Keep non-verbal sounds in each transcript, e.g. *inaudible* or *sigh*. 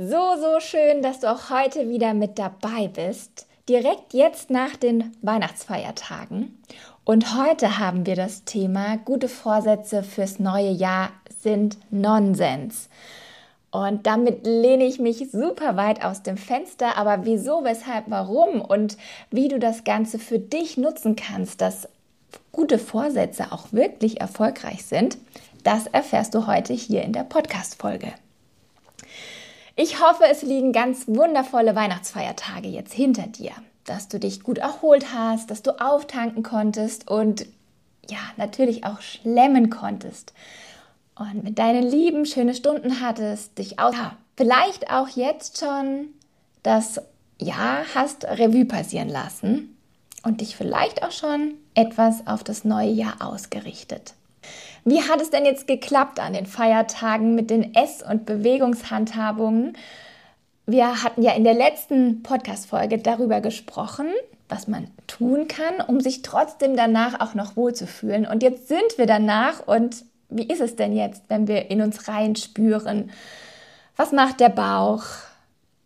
So, so schön, dass du auch heute wieder mit dabei bist. Direkt jetzt nach den Weihnachtsfeiertagen. Und heute haben wir das Thema gute Vorsätze fürs neue Jahr sind Nonsens. Und damit lehne ich mich super weit aus dem Fenster. Aber wieso, weshalb, warum und wie du das Ganze für dich nutzen kannst, dass gute Vorsätze auch wirklich erfolgreich sind, das erfährst du heute hier in der Podcast-Folge. Ich hoffe, es liegen ganz wundervolle Weihnachtsfeiertage jetzt hinter dir, dass du dich gut erholt hast, dass du auftanken konntest und ja, natürlich auch schlemmen konntest. Und mit deinen Lieben schöne Stunden hattest, dich auch, ja, vielleicht auch jetzt schon das Jahr hast Revue passieren lassen und dich vielleicht auch schon etwas auf das neue Jahr ausgerichtet. Wie hat es denn jetzt geklappt an den Feiertagen mit den Ess- und Bewegungshandhabungen? Wir hatten ja in der letzten Podcast-Folge darüber gesprochen, was man tun kann, um sich trotzdem danach auch noch wohlzufühlen. Und jetzt sind wir danach und wie ist es denn jetzt, wenn wir in uns reinspüren? Was macht der Bauch?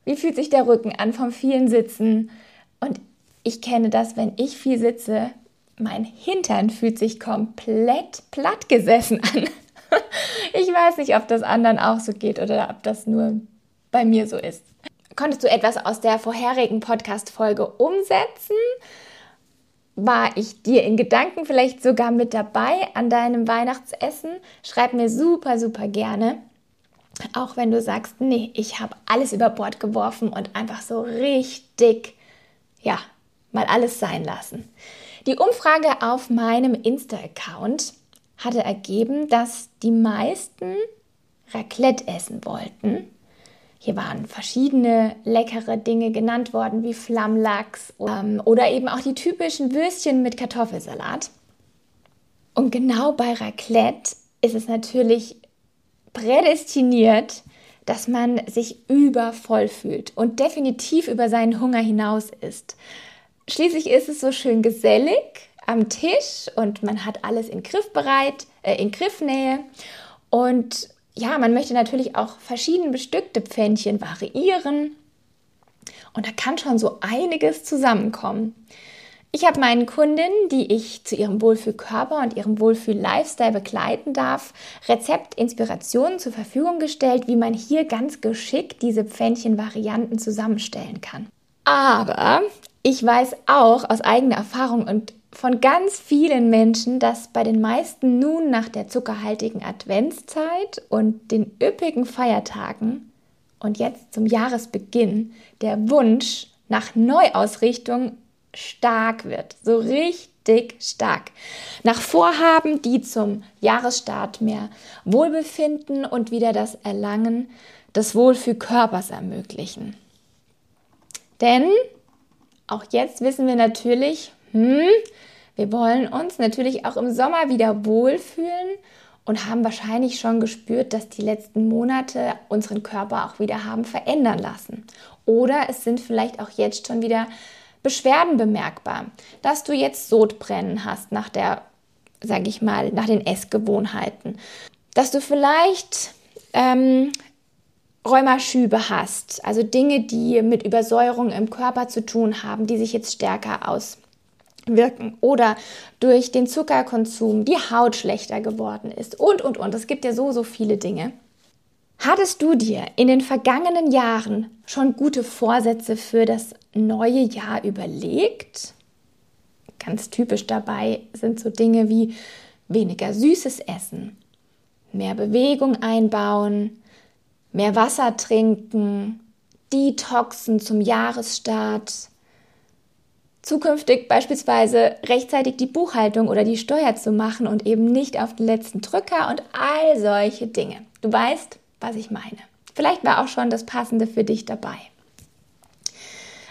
Wie fühlt sich der Rücken an vom vielen Sitzen? Und ich kenne das, wenn ich viel sitze, mein Hintern fühlt sich komplett platt gesessen an. *laughs* Ich weiß nicht, ob das anderen auch so geht oder ob das nur bei mir so ist. Konntest du etwas aus der vorherigen Podcast-Folge umsetzen? War ich dir in Gedanken vielleicht sogar mit dabei an deinem Weihnachtsessen? Schreib mir super, super gerne. Auch wenn du sagst, nee, ich habe alles über Bord geworfen und einfach so richtig, ja, mal alles sein lassen. Die Umfrage auf meinem Insta-Account hatte ergeben, dass die meisten Raclette essen wollten. Hier waren verschiedene leckere Dinge genannt worden, wie Flammlachs ähm, oder eben auch die typischen Würstchen mit Kartoffelsalat. Und genau bei Raclette ist es natürlich prädestiniert, dass man sich übervoll fühlt und definitiv über seinen Hunger hinaus ist. Schließlich ist es so schön gesellig am Tisch und man hat alles in Griffbereit, äh, in Griffnähe. Und ja, man möchte natürlich auch verschieden bestückte Pfännchen variieren. Und da kann schon so einiges zusammenkommen. Ich habe meinen Kundinnen, die ich zu ihrem Wohlfühlkörper und ihrem Wohlfühl-Lifestyle begleiten darf, Rezeptinspirationen zur Verfügung gestellt, wie man hier ganz geschickt diese Pfännchen-Varianten zusammenstellen kann. Aber ich weiß auch aus eigener Erfahrung und von ganz vielen Menschen, dass bei den meisten nun nach der zuckerhaltigen Adventszeit und den üppigen Feiertagen und jetzt zum Jahresbeginn der Wunsch nach Neuausrichtung stark wird, so richtig stark. Nach Vorhaben, die zum Jahresstart mehr Wohlbefinden und wieder das Erlangen des Wohlfühlkörpers ermöglichen. Denn auch jetzt wissen wir natürlich, hm, wir wollen uns natürlich auch im Sommer wieder wohlfühlen und haben wahrscheinlich schon gespürt, dass die letzten Monate unseren Körper auch wieder haben verändern lassen. Oder es sind vielleicht auch jetzt schon wieder Beschwerden bemerkbar, dass du jetzt Sodbrennen hast nach der, sage ich mal, nach den Essgewohnheiten, dass du vielleicht ähm, Rheumaschübe hast, also Dinge, die mit Übersäuerung im Körper zu tun haben, die sich jetzt stärker auswirken oder durch den Zuckerkonsum die Haut schlechter geworden ist und, und, und. Es gibt ja so, so viele Dinge. Hattest du dir in den vergangenen Jahren schon gute Vorsätze für das neue Jahr überlegt? Ganz typisch dabei sind so Dinge wie weniger süßes Essen, mehr Bewegung einbauen, mehr Wasser trinken, Detoxen zum Jahresstart, zukünftig beispielsweise rechtzeitig die Buchhaltung oder die Steuer zu machen und eben nicht auf den letzten Drücker und all solche Dinge. Du weißt, was ich meine. Vielleicht war auch schon das Passende für dich dabei.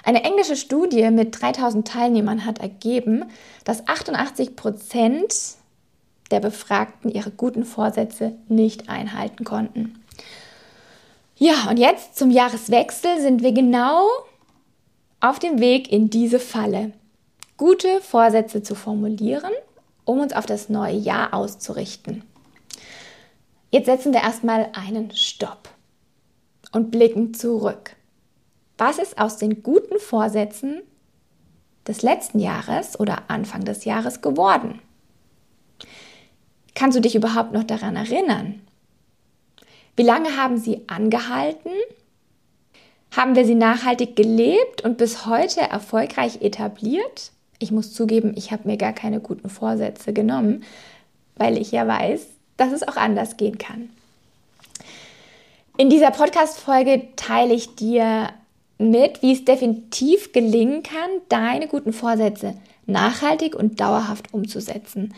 Eine englische Studie mit 3000 Teilnehmern hat ergeben, dass 88 Prozent der Befragten ihre guten Vorsätze nicht einhalten konnten. Ja, und jetzt zum Jahreswechsel sind wir genau auf dem Weg in diese Falle. Gute Vorsätze zu formulieren, um uns auf das neue Jahr auszurichten. Jetzt setzen wir erstmal einen Stopp und blicken zurück. Was ist aus den guten Vorsätzen des letzten Jahres oder Anfang des Jahres geworden? Kannst du dich überhaupt noch daran erinnern? Wie lange haben sie angehalten? Haben wir sie nachhaltig gelebt und bis heute erfolgreich etabliert? Ich muss zugeben, ich habe mir gar keine guten Vorsätze genommen, weil ich ja weiß, dass es auch anders gehen kann. In dieser Podcast-Folge teile ich dir mit, wie es definitiv gelingen kann, deine guten Vorsätze nachhaltig und dauerhaft umzusetzen.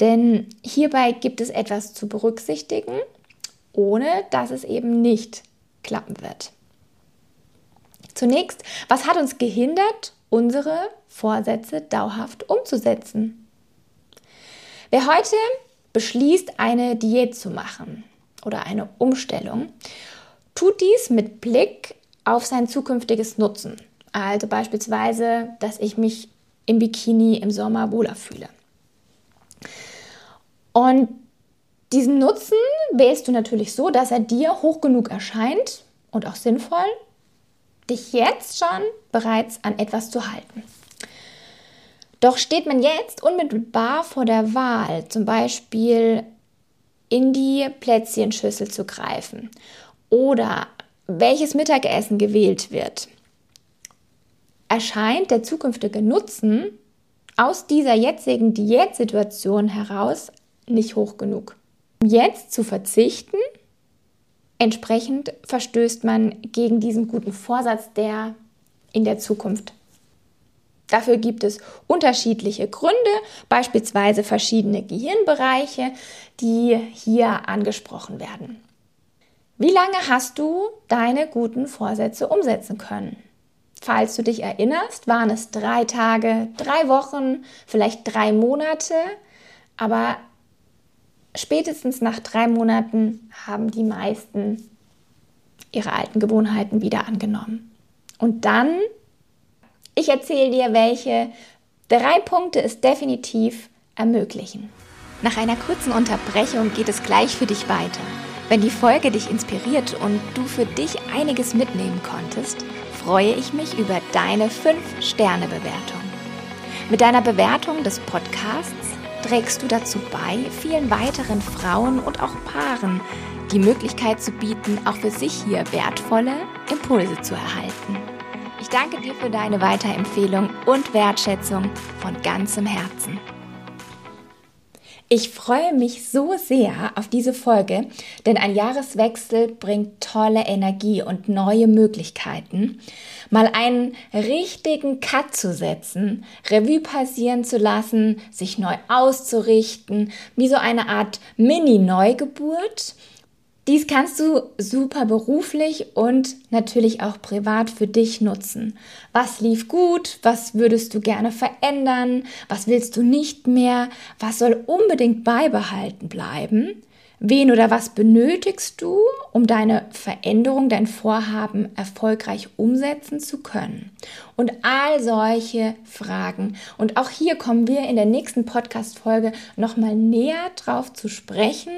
Denn hierbei gibt es etwas zu berücksichtigen, ohne dass es eben nicht klappen wird. Zunächst, was hat uns gehindert, unsere Vorsätze dauerhaft umzusetzen? Wer heute beschließt, eine Diät zu machen oder eine Umstellung, tut dies mit Blick auf sein zukünftiges Nutzen. Also beispielsweise, dass ich mich im Bikini im Sommer wohler fühle. Und diesen Nutzen wählst du natürlich so, dass er dir hoch genug erscheint und auch sinnvoll, dich jetzt schon bereits an etwas zu halten. Doch steht man jetzt unmittelbar vor der Wahl, zum Beispiel in die Plätzchenschüssel zu greifen oder welches Mittagessen gewählt wird, erscheint der zukünftige Nutzen aus dieser jetzigen Diätsituation heraus nicht hoch genug. Jetzt zu verzichten, entsprechend verstößt man gegen diesen guten Vorsatz, der in der Zukunft. Dafür gibt es unterschiedliche Gründe, beispielsweise verschiedene Gehirnbereiche, die hier angesprochen werden. Wie lange hast du deine guten Vorsätze umsetzen können? Falls du dich erinnerst, waren es drei Tage, drei Wochen, vielleicht drei Monate, aber spätestens nach drei Monaten haben die meisten ihre alten Gewohnheiten wieder angenommen. Und dann, ich erzähle dir, welche drei Punkte es definitiv ermöglichen. Nach einer kurzen Unterbrechung geht es gleich für dich weiter. Wenn die Folge dich inspiriert und du für dich einiges mitnehmen konntest, freue ich mich über deine 5-Sterne-Bewertung. Mit deiner Bewertung des Podcasts trägst du dazu bei, vielen weiteren Frauen und auch Paaren die Möglichkeit zu bieten, auch für sich hier wertvolle Impulse zu erhalten. Ich danke dir für deine Weiterempfehlung und Wertschätzung von ganzem Herzen. Ich freue mich so sehr auf diese Folge, denn ein Jahreswechsel bringt tolle Energie und neue Möglichkeiten. Mal einen richtigen Cut zu setzen, Revue passieren zu lassen, sich neu auszurichten, wie so eine Art Mini-Neugeburt dies kannst du super beruflich und natürlich auch privat für dich nutzen. Was lief gut? Was würdest du gerne verändern? Was willst du nicht mehr? Was soll unbedingt beibehalten bleiben? Wen oder was benötigst du, um deine Veränderung, dein Vorhaben erfolgreich umsetzen zu können? Und all solche Fragen. Und auch hier kommen wir in der nächsten Podcast-Folge nochmal näher drauf zu sprechen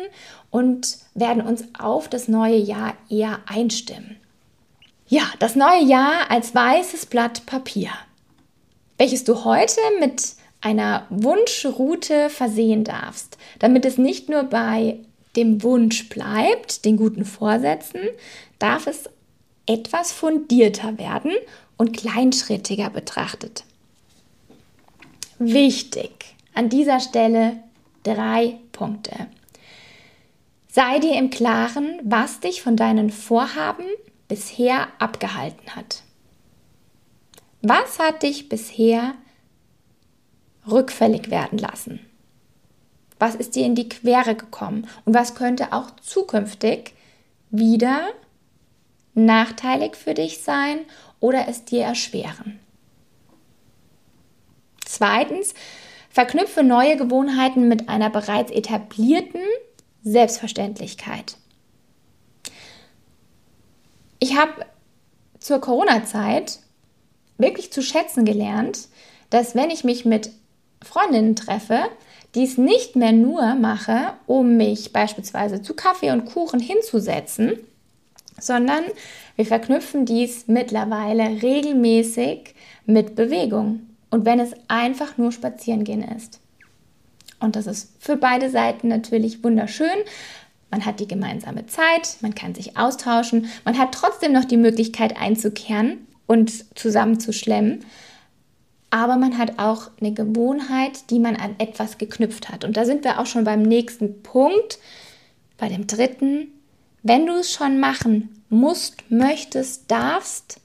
und werden uns auf das neue Jahr eher einstimmen. Ja, das neue Jahr als weißes Blatt Papier, welches du heute mit einer Wunschroute versehen darfst, damit es nicht nur bei dem Wunsch bleibt, den guten Vorsätzen, darf es etwas fundierter werden und kleinschrittiger betrachtet. Wichtig an dieser Stelle drei Punkte. Sei dir im Klaren, was dich von deinen Vorhaben bisher abgehalten hat. Was hat dich bisher rückfällig werden lassen? Was ist dir in die Quere gekommen? Und was könnte auch zukünftig wieder nachteilig für dich sein oder es dir erschweren. Zweitens, verknüpfe neue Gewohnheiten mit einer bereits etablierten Selbstverständlichkeit. Ich habe zur Corona-Zeit wirklich zu schätzen gelernt, dass wenn ich mich mit Freundinnen treffe, dies nicht mehr nur mache, um mich beispielsweise zu Kaffee und Kuchen hinzusetzen, sondern wir verknüpfen dies mittlerweile regelmäßig mit Bewegung. Und wenn es einfach nur spazieren gehen ist. Und das ist für beide Seiten natürlich wunderschön. Man hat die gemeinsame Zeit, man kann sich austauschen, man hat trotzdem noch die Möglichkeit einzukehren und zusammenzuschlemmen. Aber man hat auch eine Gewohnheit, die man an etwas geknüpft hat. Und da sind wir auch schon beim nächsten Punkt, bei dem dritten. Wenn du es schon machen musst, möchtest, darfst,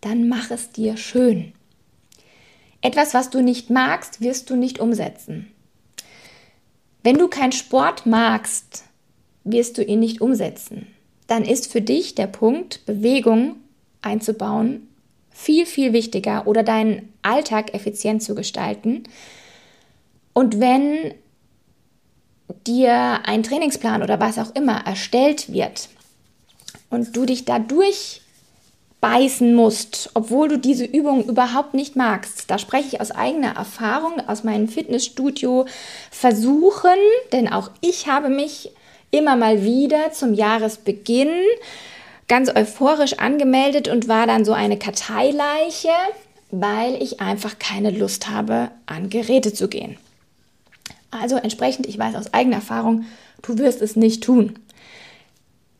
dann mach es dir schön. Etwas, was du nicht magst, wirst du nicht umsetzen. Wenn du keinen Sport magst, wirst du ihn nicht umsetzen. Dann ist für dich der Punkt, Bewegung einzubauen, viel, viel wichtiger oder deinen Alltag effizient zu gestalten. Und wenn dir ein Trainingsplan oder was auch immer erstellt wird und du dich dadurch beißen musst, obwohl du diese Übung überhaupt nicht magst. Da spreche ich aus eigener Erfahrung, aus meinem Fitnessstudio versuchen, denn auch ich habe mich immer mal wieder zum Jahresbeginn ganz euphorisch angemeldet und war dann so eine Karteileiche, weil ich einfach keine Lust habe, an Geräte zu gehen. Also entsprechend, ich weiß aus eigener Erfahrung, du wirst es nicht tun.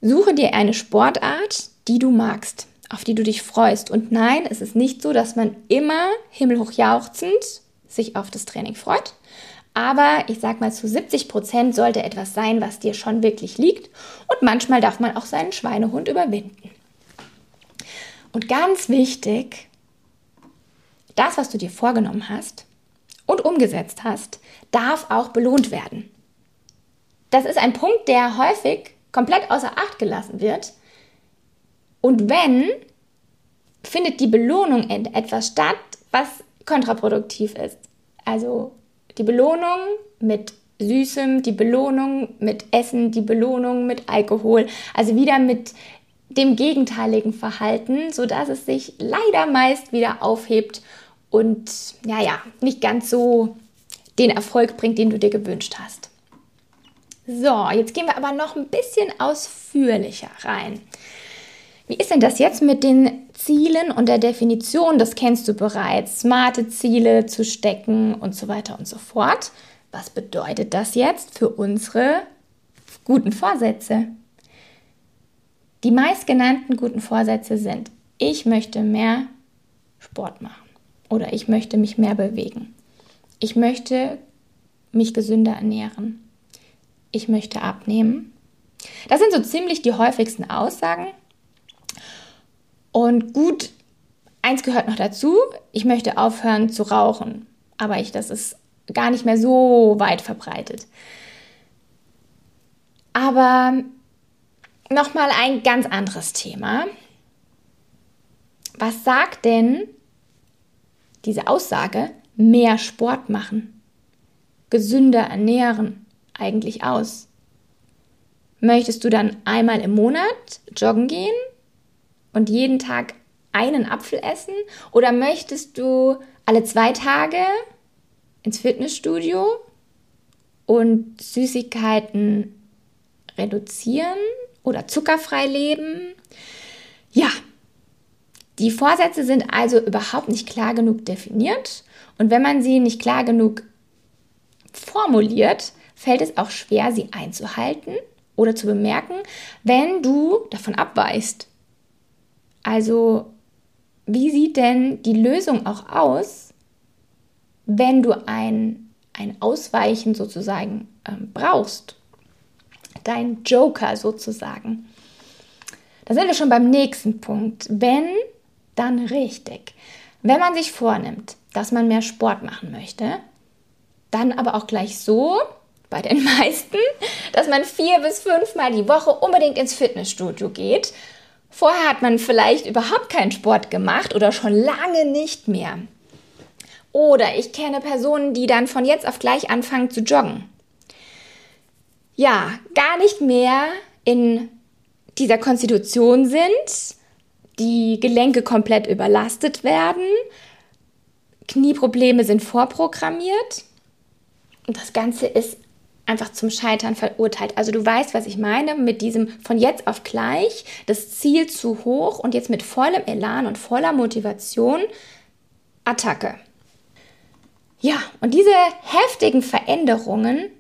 Suche dir eine Sportart, die du magst, auf die du dich freust. Und nein, es ist nicht so, dass man immer himmelhoch jauchzend sich auf das Training freut. Aber ich sag mal, zu 70 Prozent sollte etwas sein, was dir schon wirklich liegt. Und manchmal darf man auch seinen Schweinehund überwinden. Und ganz wichtig, das, was du dir vorgenommen hast und umgesetzt hast, darf auch belohnt werden. Das ist ein Punkt, der häufig komplett außer Acht gelassen wird. Und wenn, findet die Belohnung in etwas statt, was kontraproduktiv ist. Also die Belohnung mit Süßem, die Belohnung mit Essen, die Belohnung mit Alkohol, also wieder mit dem gegenteiligen Verhalten, sodass es sich leider meist wieder aufhebt und ja, ja, nicht ganz so den Erfolg bringt, den du dir gewünscht hast. So, jetzt gehen wir aber noch ein bisschen ausführlicher rein. Wie ist denn das jetzt mit den Zielen und der Definition? Das kennst du bereits. Smarte Ziele zu stecken und so weiter und so fort. Was bedeutet das jetzt für unsere guten Vorsätze? Die meistgenannten guten Vorsätze sind, ich möchte mehr Sport machen oder ich möchte mich mehr bewegen. Ich möchte mich gesünder ernähren. Ich möchte abnehmen. Das sind so ziemlich die häufigsten Aussagen. Und gut, eins gehört noch dazu, ich möchte aufhören zu rauchen. Aber ich, das ist gar nicht mehr so weit verbreitet. Aber nochmal ein ganz anderes Thema. Was sagt denn diese Aussage, mehr Sport machen, gesünder ernähren eigentlich aus? Möchtest du dann einmal im Monat joggen gehen und jeden Tag einen Apfel essen? Oder möchtest du alle zwei Tage ins Fitnessstudio und Süßigkeiten reduzieren oder zuckerfrei leben? Ja, die Vorsätze sind also überhaupt nicht klar genug definiert und wenn man sie nicht klar genug formuliert, fällt es auch schwer, sie einzuhalten oder zu bemerken, wenn du davon abweichst. Also, wie sieht denn die Lösung auch aus, wenn du ein, ein Ausweichen sozusagen ähm, brauchst? Dein Joker sozusagen. Da sind wir schon beim nächsten Punkt. Wenn, dann richtig. Wenn man sich vornimmt, dass man mehr Sport machen möchte, dann aber auch gleich so, bei den *laughs* meisten, dass man vier bis fünfmal die Woche unbedingt ins Fitnessstudio geht Vorher hat man vielleicht überhaupt keinen Sport gemacht oder schon lange nicht mehr. Oder ich kenne Personen, die dann von jetzt auf gleich anfangen zu joggen. Ja, gar nicht mehr in dieser Konstitution sind, die Gelenke komplett überlastet werden, Knieprobleme sind vorprogrammiert und das Ganze ist einfach zum Scheitern verurteilt. Also du weißt, was ich meine mit diesem von jetzt auf gleich, das Ziel zu hoch und jetzt mit vollem Elan und voller Motivation Attacke. Ja, und diese heftigen Veränderungen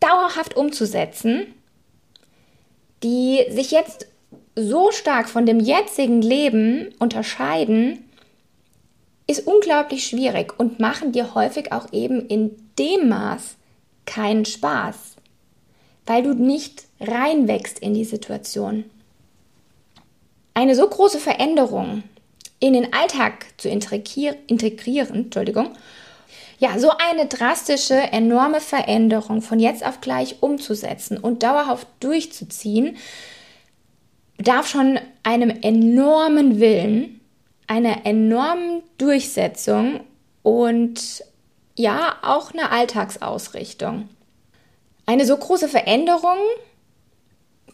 dauerhaft umzusetzen, die sich jetzt so stark von dem jetzigen Leben unterscheiden, ist unglaublich schwierig und machen dir häufig auch eben in dem Maß keinen Spaß, weil du nicht reinwächst in die Situation. Eine so große Veränderung in den Alltag zu integrieren, Entschuldigung, ja, so eine drastische, enorme Veränderung von jetzt auf gleich umzusetzen und dauerhaft durchzuziehen, bedarf schon einem enormen Willen, einer enormen Durchsetzung und ja, auch eine Alltagsausrichtung. Eine so große Veränderung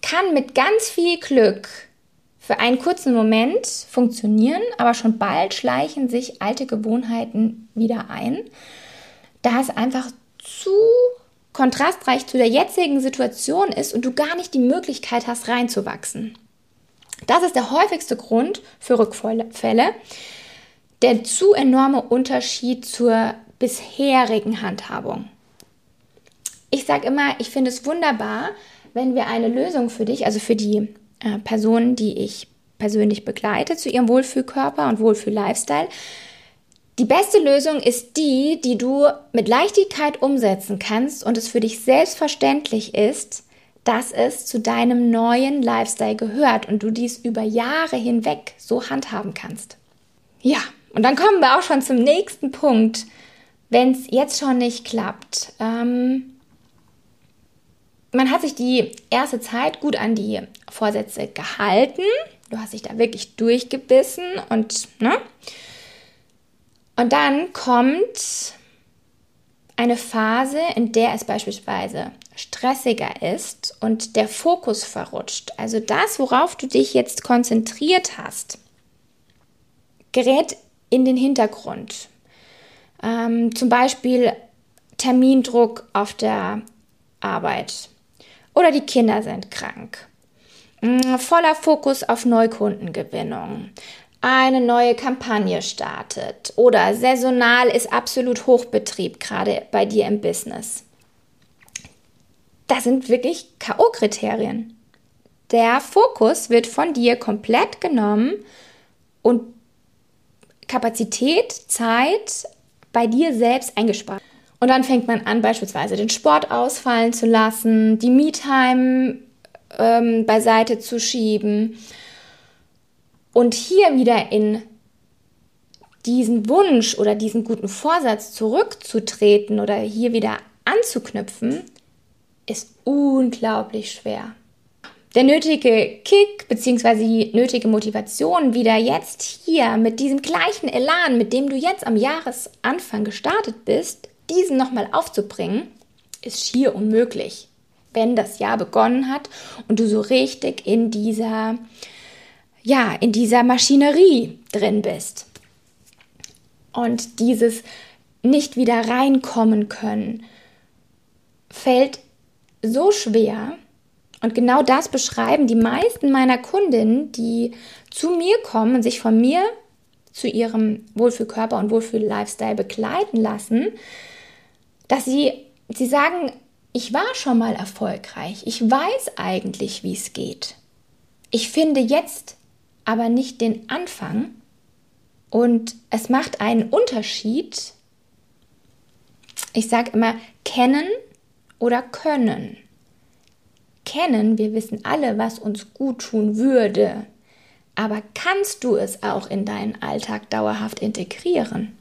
kann mit ganz viel Glück für einen kurzen Moment funktionieren, aber schon bald schleichen sich alte Gewohnheiten wieder ein, da es einfach zu kontrastreich zu der jetzigen Situation ist und du gar nicht die Möglichkeit hast, reinzuwachsen. Das ist der häufigste Grund für Rückfälle, der zu enorme Unterschied zur bisherigen Handhabung. Ich sage immer, ich finde es wunderbar, wenn wir eine Lösung für dich, also für die äh, Personen, die ich persönlich begleite zu ihrem Wohlfühlkörper und Wohlfühl-Lifestyle, die beste Lösung ist die, die du mit Leichtigkeit umsetzen kannst und es für dich selbstverständlich ist, dass es zu deinem neuen Lifestyle gehört und du dies über Jahre hinweg so handhaben kannst. Ja, und dann kommen wir auch schon zum nächsten Punkt, wenn es jetzt schon nicht klappt. Ähm, man hat sich die erste Zeit gut an die Vorsätze gehalten. Du hast dich da wirklich durchgebissen und, ne? Und dann kommt eine Phase, in der es beispielsweise stressiger ist und der Fokus verrutscht. Also das, worauf du dich jetzt konzentriert hast, gerät in den Hintergrund. Ähm, zum Beispiel Termindruck auf der Arbeit oder die Kinder sind krank. Mm, voller Fokus auf Neukundengewinnung. Eine neue Kampagne startet oder saisonal ist absolut Hochbetrieb gerade bei dir im Business. Das sind wirklich KO-Kriterien. Der Fokus wird von dir komplett genommen und Kapazität, Zeit bei dir selbst eingespart. Und dann fängt man an, beispielsweise den Sport ausfallen zu lassen, die Me-Time ähm, beiseite zu schieben und hier wieder in diesen Wunsch oder diesen guten Vorsatz zurückzutreten oder hier wieder anzuknüpfen, ist unglaublich schwer. Der nötige Kick bzw. die nötige Motivation, wieder jetzt hier mit diesem gleichen Elan, mit dem du jetzt am Jahresanfang gestartet bist, diesen nochmal aufzubringen, ist schier unmöglich, wenn das Jahr begonnen hat und du so richtig in dieser, ja, in dieser Maschinerie drin bist. Und dieses nicht wieder reinkommen können, fällt so schwer. Und genau das beschreiben die meisten meiner Kundinnen, die zu mir kommen und sich von mir zu ihrem Wohlfühlkörper und Wohlfühl-Lifestyle begleiten lassen, dass sie, sie sagen, ich war schon mal erfolgreich, ich weiß eigentlich, wie es geht. Ich finde jetzt aber nicht den Anfang und es macht einen Unterschied. Ich sage immer, kennen oder können. Kennen, wir wissen alle, was uns gut tun würde. Aber kannst du es auch in deinen Alltag dauerhaft integrieren?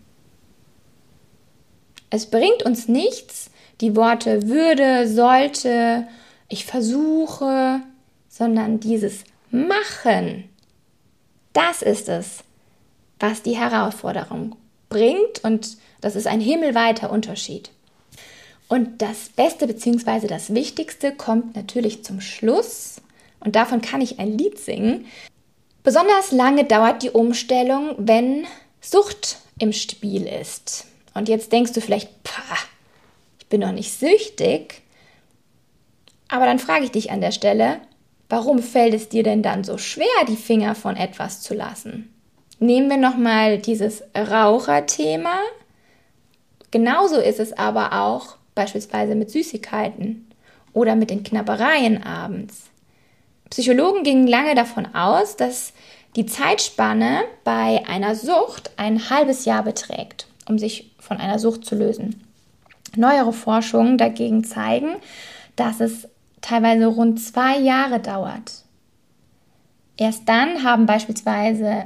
Es bringt uns nichts, die Worte würde, sollte, ich versuche, sondern dieses machen. Das ist es, was die Herausforderung bringt und das ist ein himmelweiter Unterschied. Und das Beste bzw. das Wichtigste kommt natürlich zum Schluss und davon kann ich ein Lied singen. Besonders lange dauert die Umstellung, wenn Sucht im Spiel ist. Und jetzt denkst du vielleicht, ich bin doch nicht süchtig. Aber dann frage ich dich an der Stelle, warum fällt es dir denn dann so schwer, die Finger von etwas zu lassen? Nehmen wir nochmal dieses Raucherthema. Genauso ist es aber auch beispielsweise mit Süßigkeiten oder mit den Knabbereien abends. Psychologen gingen lange davon aus, dass die Zeitspanne bei einer Sucht ein halbes Jahr beträgt, um sich von einer Sucht zu lösen. Neuere Forschungen dagegen zeigen, dass es teilweise rund zwei Jahre dauert. Erst dann haben beispielsweise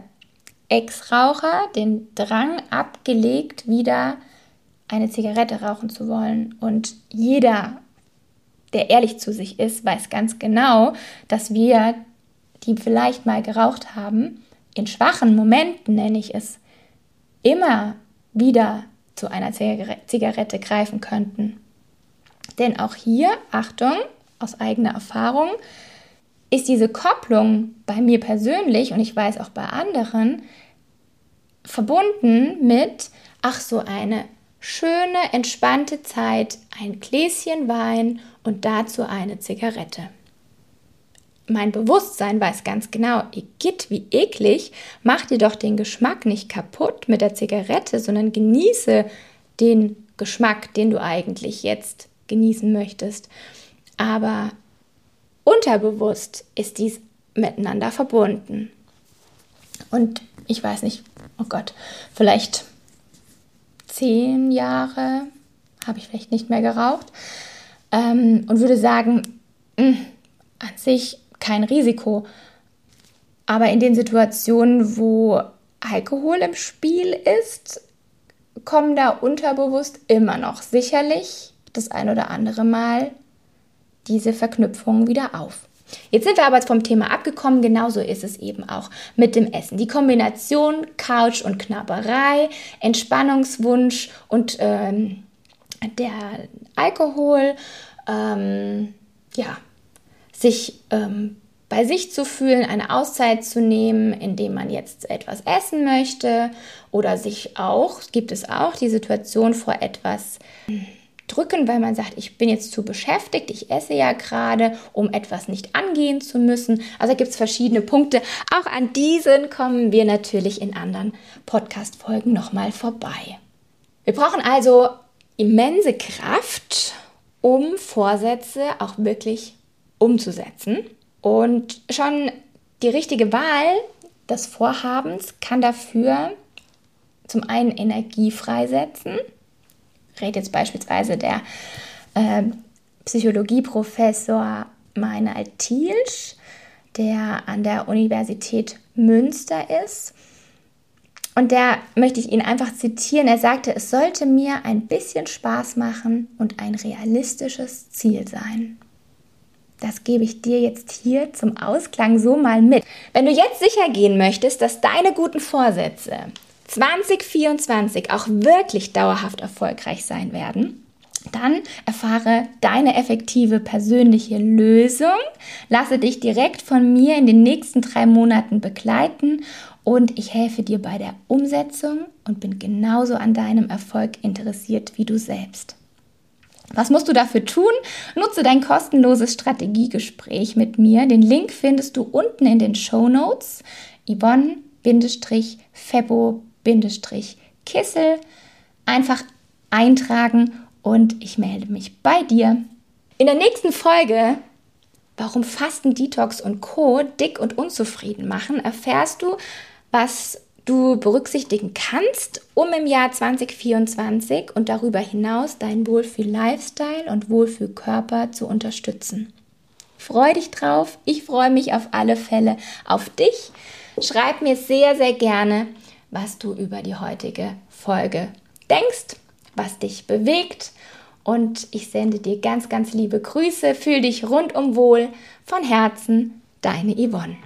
Ex-Raucher den Drang abgelegt, wieder eine Zigarette rauchen zu wollen. Und jeder, der ehrlich zu sich ist, weiß ganz genau, dass wir, die vielleicht mal geraucht haben, in schwachen Momenten, nenne ich es, immer wieder zu einer Zigarette greifen könnten. Denn auch hier, Achtung, aus eigener Erfahrung, ist diese Kopplung bei mir persönlich und ich weiß auch bei anderen verbunden mit, ach so eine schöne, entspannte Zeit, ein Gläschen Wein und dazu eine Zigarette. Mein Bewusstsein weiß ganz genau, Igitt, wie eklig, mach dir doch den Geschmack nicht kaputt mit der Zigarette, sondern genieße den Geschmack, den du eigentlich jetzt genießen möchtest. Aber unterbewusst ist dies miteinander verbunden. Und ich weiß nicht, oh Gott, vielleicht zehn Jahre habe ich vielleicht nicht mehr geraucht ähm, und würde sagen, mh, hm, an sich kein Risiko. Aber in den Situationen, wo Alkohol im Spiel ist, kommen da unterbewusst immer noch sicherlich das ein oder andere Mal diese Verknüpfungen wieder auf. Jetzt sind wir aber vom Thema abgekommen, genauso ist es eben auch mit dem Essen. Die Kombination Couch und Knabberei, Entspannungswunsch und ähm, der Alkohol, ähm, ja, sich ähm, bei sich zu fühlen, eine Auszeit zu nehmen, indem man jetzt etwas essen möchte oder sich auch, gibt es auch die Situation vor etwas drücken, weil man sagt, ich bin jetzt zu beschäftigt, ich esse ja gerade, um etwas nicht angehen zu müssen. Also gibt es verschiedene Punkte. Auch an diesen kommen wir natürlich in anderen Podcast-Folgen nochmal vorbei. Wir brauchen also immense Kraft, um Vorsätze auch wirklich umzusetzen. Und schon die richtige Wahl des Vorhabens kann dafür zum einen Energie freisetzen, rede jetzt beispielsweise der äh, Psychologieprofessor Meinald Thielsch, der an der Universität Münster ist. Und der möchte ich Ihnen einfach zitieren. Er sagte, es sollte mir ein bisschen Spaß machen und ein realistisches Ziel sein. Das gebe ich dir jetzt hier zum Ausklang so mal mit. Wenn du jetzt sicher gehen möchtest, dass deine guten Vorsätze 2024 auch wirklich dauerhaft erfolgreich sein werden, dann erfahre deine effektive persönliche Lösung. Lasse dich direkt von mir in den nächsten drei Monaten begleiten und ich helfe dir bei der Umsetzung und bin genauso an deinem Erfolg interessiert wie du selbst. Was musst du dafür tun? Nutze dein kostenloses Strategiegespräch mit mir. Den Link findest du unten in den Show Notes. Yvonne-Febo Kissel einfach eintragen und ich melde mich bei dir. In der nächsten Folge, warum Fasten, Detox und Co. dick und unzufrieden machen, erfährst du, was du berücksichtigen kannst, um im Jahr 2024 und darüber hinaus deinen Wohlfühl-Lifestyle und Wohlfühl-Körper zu unterstützen. Freu dich drauf. Ich freue mich auf alle Fälle auf dich. Schreib mir sehr, sehr gerne, was du über die heutige Folge denkst, was dich bewegt. Und ich sende dir ganz, ganz liebe Grüße. Fühl dich rundum wohl. Von Herzen, deine Yvonne.